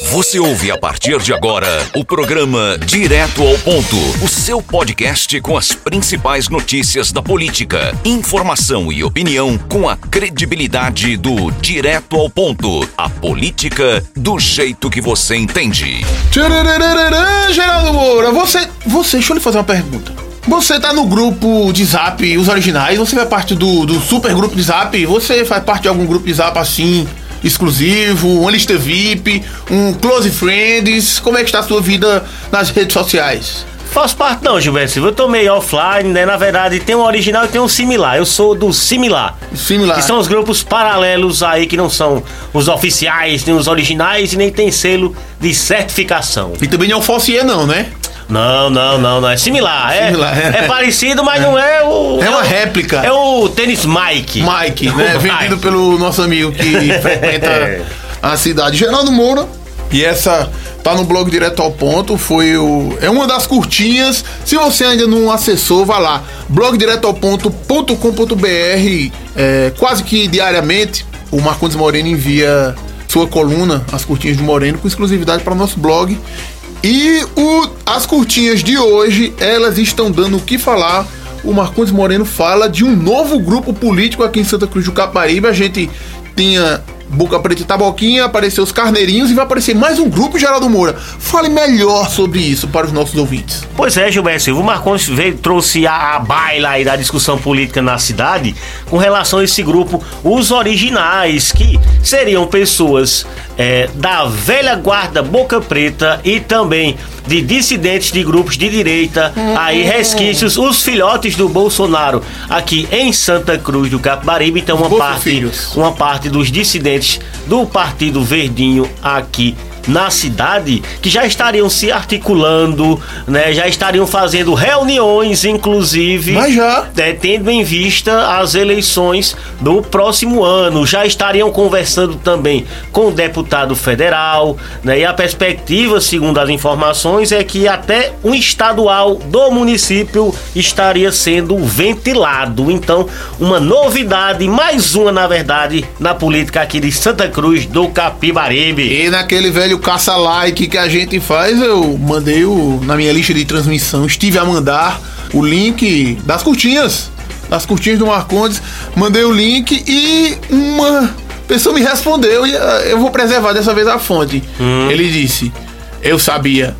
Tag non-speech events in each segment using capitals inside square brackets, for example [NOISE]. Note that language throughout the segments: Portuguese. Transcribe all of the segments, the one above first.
Você ouve a partir de agora o programa Direto ao Ponto, o seu podcast com as principais notícias da política, informação e opinião com a credibilidade do Direto ao Ponto, a política do jeito que você entende. Geraldo Moura, você, você, deixa eu lhe fazer uma pergunta. Você tá no grupo de zap, os originais, você faz parte do, do super grupo de zap, você faz parte de algum grupo de zap assim, exclusivo, uma lista VIP, um close friends, como é que está a sua vida nas redes sociais? Faço parte não, Gilberto Silva. Eu meio offline, né? Na verdade, tem um original e tem um similar. Eu sou do similar. Similar. Que são os grupos paralelos aí que não são os oficiais, nem os originais e nem tem selo de certificação. E também não é o Fossier não, né? Não, não, não, não. É similar. É, Similar, é. é parecido, mas não é o. É uma o- réplica. É o tênis Mike. Mike, né? [LAUGHS] Mike. Vendido pelo nosso amigo que [LAUGHS] frequenta a cidade. Geraldo Moura. E essa tá no blog direto ao ponto. Foi o. É uma das curtinhas. Se você ainda não acessou, vá lá. blogdiretoalponto.com.br. É, quase que diariamente, o Marcondes Moreno envia sua coluna, as curtinhas do Moreno, com exclusividade para o nosso blog. E o- as curtinhas de hoje, elas estão dando o que falar. O Marcondes Moreno fala de um novo grupo político aqui em Santa Cruz do Caparibe. A gente tinha Boca Preta e Taboquinha, apareceu os Carneirinhos e vai aparecer mais um grupo, Geraldo Moura. Fale melhor sobre isso para os nossos ouvintes. Pois é, Gilberto Silva. O Marcondes veio, trouxe a, a baila aí da discussão política na cidade com relação a esse grupo, os originais, que seriam pessoas é, da velha guarda Boca Preta e também de dissidentes de grupos de direita, aí resquícios, os filhotes do Bolsonaro aqui em Santa Cruz do Capibaribe. Então, uma parte, Filhos. uma parte dos dissidentes do Partido Verdinho aqui na cidade que já estariam se articulando, né? Já estariam fazendo reuniões, inclusive, Mas já. né, tendo em vista as eleições do próximo ano. Já estariam conversando também com o deputado federal, né? E a perspectiva, segundo as informações, é que até um estadual do município estaria sendo ventilado. Então, uma novidade, mais uma, na verdade, na política aqui de Santa Cruz do Capibaribe. E naquele velho caça-like que a gente faz, eu mandei o, na minha lista de transmissão, estive a mandar o link das curtinhas. Das curtinhas do Marcondes. Mandei o link e uma pessoa me respondeu e ah, eu vou preservar dessa vez a fonte. Ele disse: Eu sabia.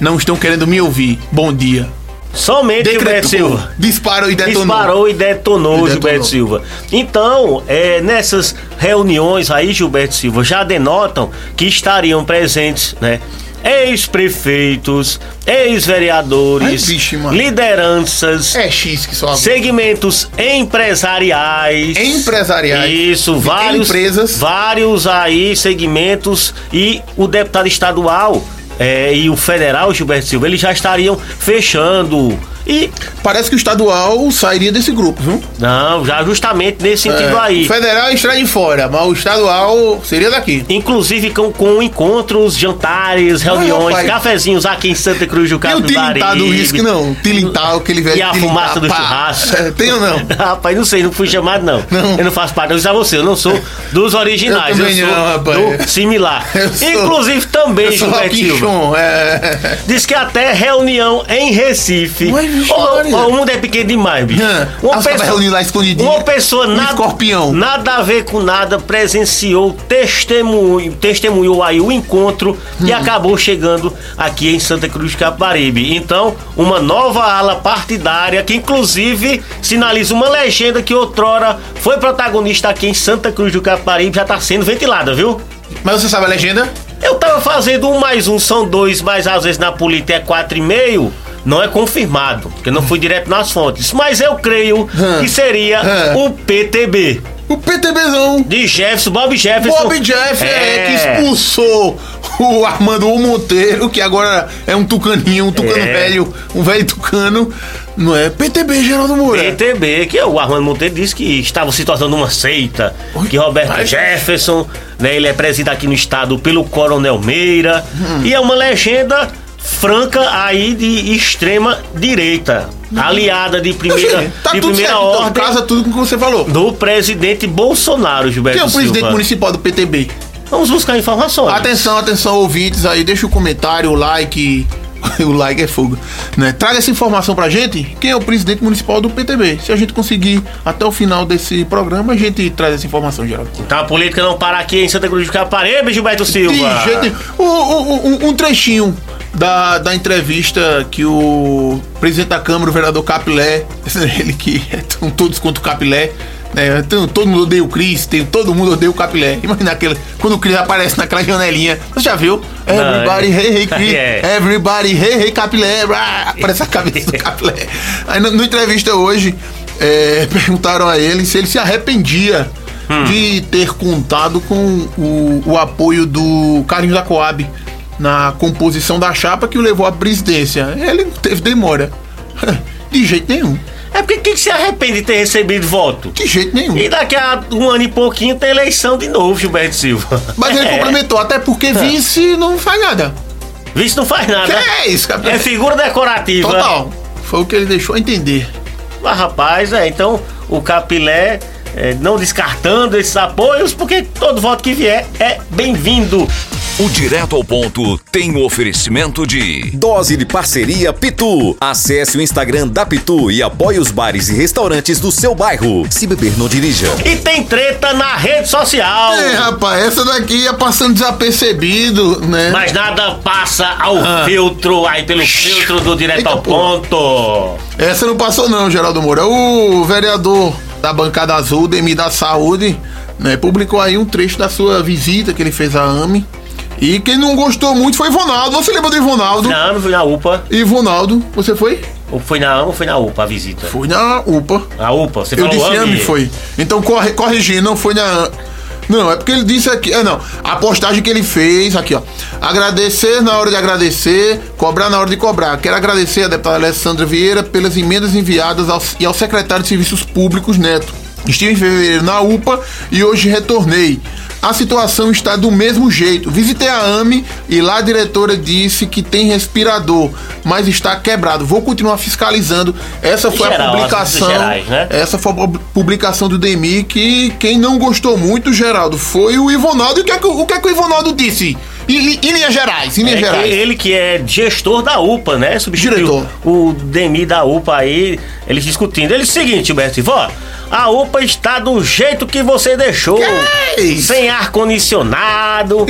Não estão querendo me ouvir. Bom dia. Somente Gilberto Silva. Disparou e detonou. Disparou e detonou, E detonou. Gilberto Silva. Então, é, nessas reuniões aí, Gilberto Silva, já denotam que estariam presentes, né? Ex-prefeitos, ex-vereadores, lideranças, É X que só segmentos empresariais. Empresariais. Isso, vários empresas. vários aí segmentos e o deputado estadual é, e o federal Gilberto Silva, eles já estariam fechando e Parece que o estadual sairia desse grupo, viu? não, já justamente nesse sentido É, aí. O federal está de fora, mas o estadual seria daqui. Inclusive com, com encontros, jantares, reuniões, rapaz. cafezinhos aqui em Santa Cruz do E o Capibaribe. tilintar do uísque, não? Tilintar, aquele velho E a tilintar, fumaça do pá. churrasco. É, Tem ou não? [LAUGHS] rapaz, não sei, não fui chamado não. Não. Eu não faço parte, eu disse a você, eu não sou dos originais, Eu eu, sou não, rapaz. do similar. [LAUGHS] Sou- Inclusive também, Gilberto Silva. É. Diz que até reunião em Recife. Ué, o mundo é pequeno demais, bicho. Cabras reunidas lá escondidinho. uma pessoa Um nada, escorpião. nada a ver com nada presenciou, testemunho, testemunhou aí o encontro e Hum. acabou chegando aqui em Santa Cruz do Capibaribe. Então, uma nova ala partidária que inclusive sinaliza uma legenda que outrora foi protagonista aqui em Santa Cruz do Capibaribe já está sendo ventilada, viu? Mas você sabe a legenda? Eu tava fazendo um mais um, são dois, mas às vezes na política é quatro e meio. Não é confirmado, porque não fui direto nas fontes. Mas eu creio que seria o PTB. O PTBzão. De Jefferson, Bob Jefferson. Bob Jeff é. que expulsou o Armando Monteiro, que agora é um tucaninho, um tucano É. velho, um velho tucano. Não é? PTB, Geraldo Moura. PTB, que é o Armando Monteiro disse que estava se tornando uma seita, Oi, que Roberto mas- Jefferson, né, ele é presidido aqui no estado pelo Coronel Meira, Hum. e é uma legenda franca aí de extrema direita, aliada de primeira, Oxê, tá de tudo primeira certo, então, ordem casa tudo com o que você falou. do presidente Bolsonaro, Gilberto Quem é o presidente Silva. municipal do PTB? Vamos buscar informações. Atenção, atenção, ouvintes aí, deixa o comentário, o like. [LAUGHS] O like é fogo. Né? Traga essa informação pra gente. Quem é o presidente municipal do PTB? Se a gente conseguir até o final desse programa, a gente traz essa informação, Geraldo. Então a política não para aqui em Santa Cruz de Caparibe, Gilberto Silva. De jeito nenhum. Um, um- um- um trechinho da, da entrevista que o presidente da Câmara, o vereador Capilé, [LAUGHS] ele que é tão todos contra o Capilé, né? Então, todo mundo odeia o Cris, tem, todo mundo odeia o Capilé. Imagina aquele, quando o Cris aparece naquela janelinha, você já viu? Everybody, é. hey, hey, Cris, [LAUGHS] É. everybody, hey, hey, Capilé, aparece a cabeça do [LAUGHS] Capilé. Aí, na, na entrevista hoje, é, perguntaram a ele se ele se arrependia de ter contado com o, o apoio do Carlinhos da Coab na composição da chapa que o levou à presidência. Ele não teve demora. [LAUGHS] De jeito nenhum. É porque quem que se arrepende de ter recebido voto? De jeito nenhum. E daqui a um ano e pouquinho tem eleição de novo, Gilberto Silva. Mas ele [LAUGHS] É. complementou, até porque vice não faz nada. Vice não faz nada. Que é isso, capitão? É figura decorativa. Total. Foi o que ele deixou entender. Mas, rapaz, é, então o Capilé é, não descartando esses apoios, porque todo voto que vier é bem-vindo. O Direto ao Ponto tem o oferecimento de Dose de parceria Pitu. Acesse o Instagram da Pitu e apoie os bares e restaurantes do seu bairro. Se beber, não dirija. E tem treta na rede social. É, rapaz, essa daqui ia passando desapercebido, né? Mas nada passa ao filtro, aí pelo filtro do Direto Eita, ao porra. Ponto. Essa não passou não, Geraldo Moura. O vereador da bancada azul, Demi da Saúde, né, publicou aí um trecho da sua visita que ele fez à AME. E quem não gostou muito foi Ivonaldo. Você lembra do Ivonaldo? Na AMA, fui na UPA. Ivonaldo, você foi? Ou Foi na AMA ou foi na UPA a visita? Foi na UPA. Na UPA, você Eu disse AME. Foi. Então corre, corrigindo, não foi na. Não, é porque ele disse aqui. É, não. A postagem que ele fez aqui, ó. Agradecer na hora de agradecer, cobrar na hora de cobrar. Quero agradecer a deputada Alessandra Vieira pelas emendas enviadas ao, e ao secretário de Serviços Públicos, Neto. Estive em fevereiro na UPA e hoje retornei. A situação está do mesmo jeito. Visitei a AME e lá a diretora disse que tem respirador, mas está quebrado. Vou continuar fiscalizando. Essa foi Geral, a publicação. gerais, né? Essa foi a pu- publicação do Demi que quem não gostou muito, Geraldo, foi o Ivonaldo. E o que é que, o, que é que o Ivonaldo disse? Em, linhas gerais, em linhas É que gerais. ele que é gestor da UPA, né? Substituiu Diretor. o Demi da UPA aí, eles discutindo. Ele disse o seguinte, Beto, ó, a UPA está do jeito que você deixou. Que isso? Sem ar-condicionado.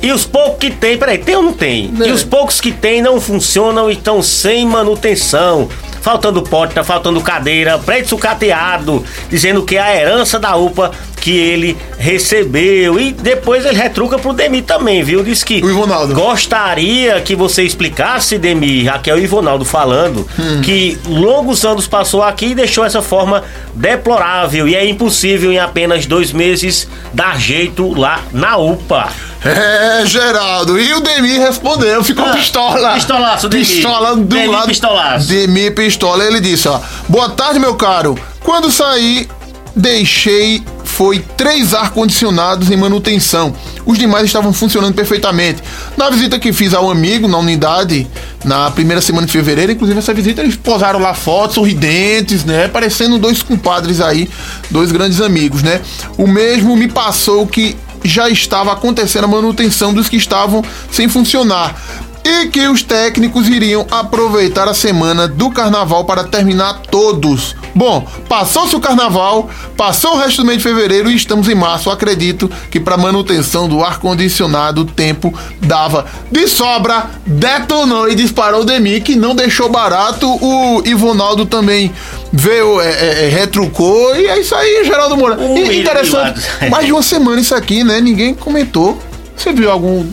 E os poucos que tem, peraí, tem ou não tem? É. E os poucos que tem não funcionam e estão sem manutenção. Faltando porta, faltando cadeira, prédio sucateado, dizendo que é a herança da UPA que ele recebeu. E depois ele retruca pro Demi também, viu? Diz que O Ivonaldo. gostaria que você explicasse, Demi, aqui é o Ivonaldo falando, Hum. que longos anos passou aqui e deixou essa forma deplorável. E é impossível em apenas dois meses dar jeito lá na UPA. É, Geraldo. E o Demi respondeu, ficou Ah, pistola. pistolaço, Demi. Pistola do Demi lado. pistolaço. Demi pistola. Ele disse, ó. Boa tarde, meu caro. Quando saí, deixei foi três ar-condicionados em manutenção. Os demais estavam funcionando perfeitamente. Na visita que fiz ao amigo na unidade, na primeira semana de fevereiro, inclusive essa visita eles posaram lá fotos sorridentes, né? Parecendo dois compadres aí, dois grandes amigos, né? O mesmo me passou que já estava acontecendo a manutenção dos que estavam sem funcionar e que os técnicos iriam aproveitar a semana do carnaval para terminar todos. Bom, passou-se o carnaval, passou o resto do mês de fevereiro e estamos em março. Acredito que para manutenção do ar-condicionado o tempo dava de sobra, detonou e disparou o Demi, que não deixou barato. O Ivonaldo também veio, é, é, é, retrucou e é isso aí, Geraldo Moura. Um E- interessante, [LAUGHS] mais de uma semana isso aqui, né? Ninguém comentou. Você viu algum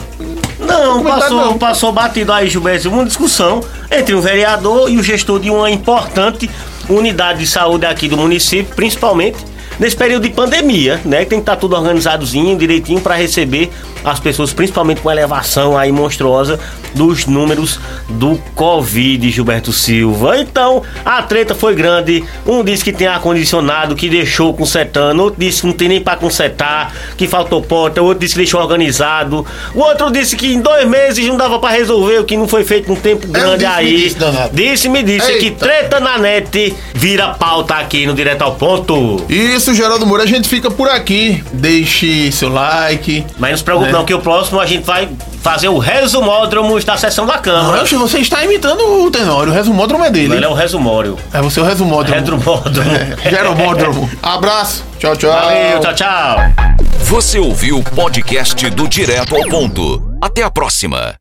Não, passou, não. passou batido aí, Gilberto, uma discussão entre um vereador e o gestor de uma importante unidade de saúde aqui do município, principalmente nesse período de pandemia, né? Tem que estar tudo organizadozinho, direitinho para receber as pessoas, principalmente com elevação aí monstruosa dos números do Covid, Gilberto Silva. Então, a treta foi grande. Um disse que tem ar-condicionado, que deixou consertando, outro disse que não tem nem para consertar, que faltou porta, outro disse que deixou organizado, o outro disse que em dois meses não dava para resolver o que não foi feito num tempo grande disse-me aí. disse, danado. Disse-me disse que Eita. treta na net vira pauta aqui no Direto ao Ponto. Isso, Geraldo Moura, a gente fica por aqui. Deixe seu like. Mas não se preocupe. Não, que o próximo a gente vai fazer o resumódromo da sessão da Câmara. Oxe, você está imitando o Tenório, o resumódromo é dele. Ele é o resumório. É você o resumódromo. Resumódromo. [LAUGHS] É, Geromódromo. Abraço. Tchau, tchau. Valeu, tchau, tchau. Você ouviu o podcast do Direto ao Ponto. Até a próxima.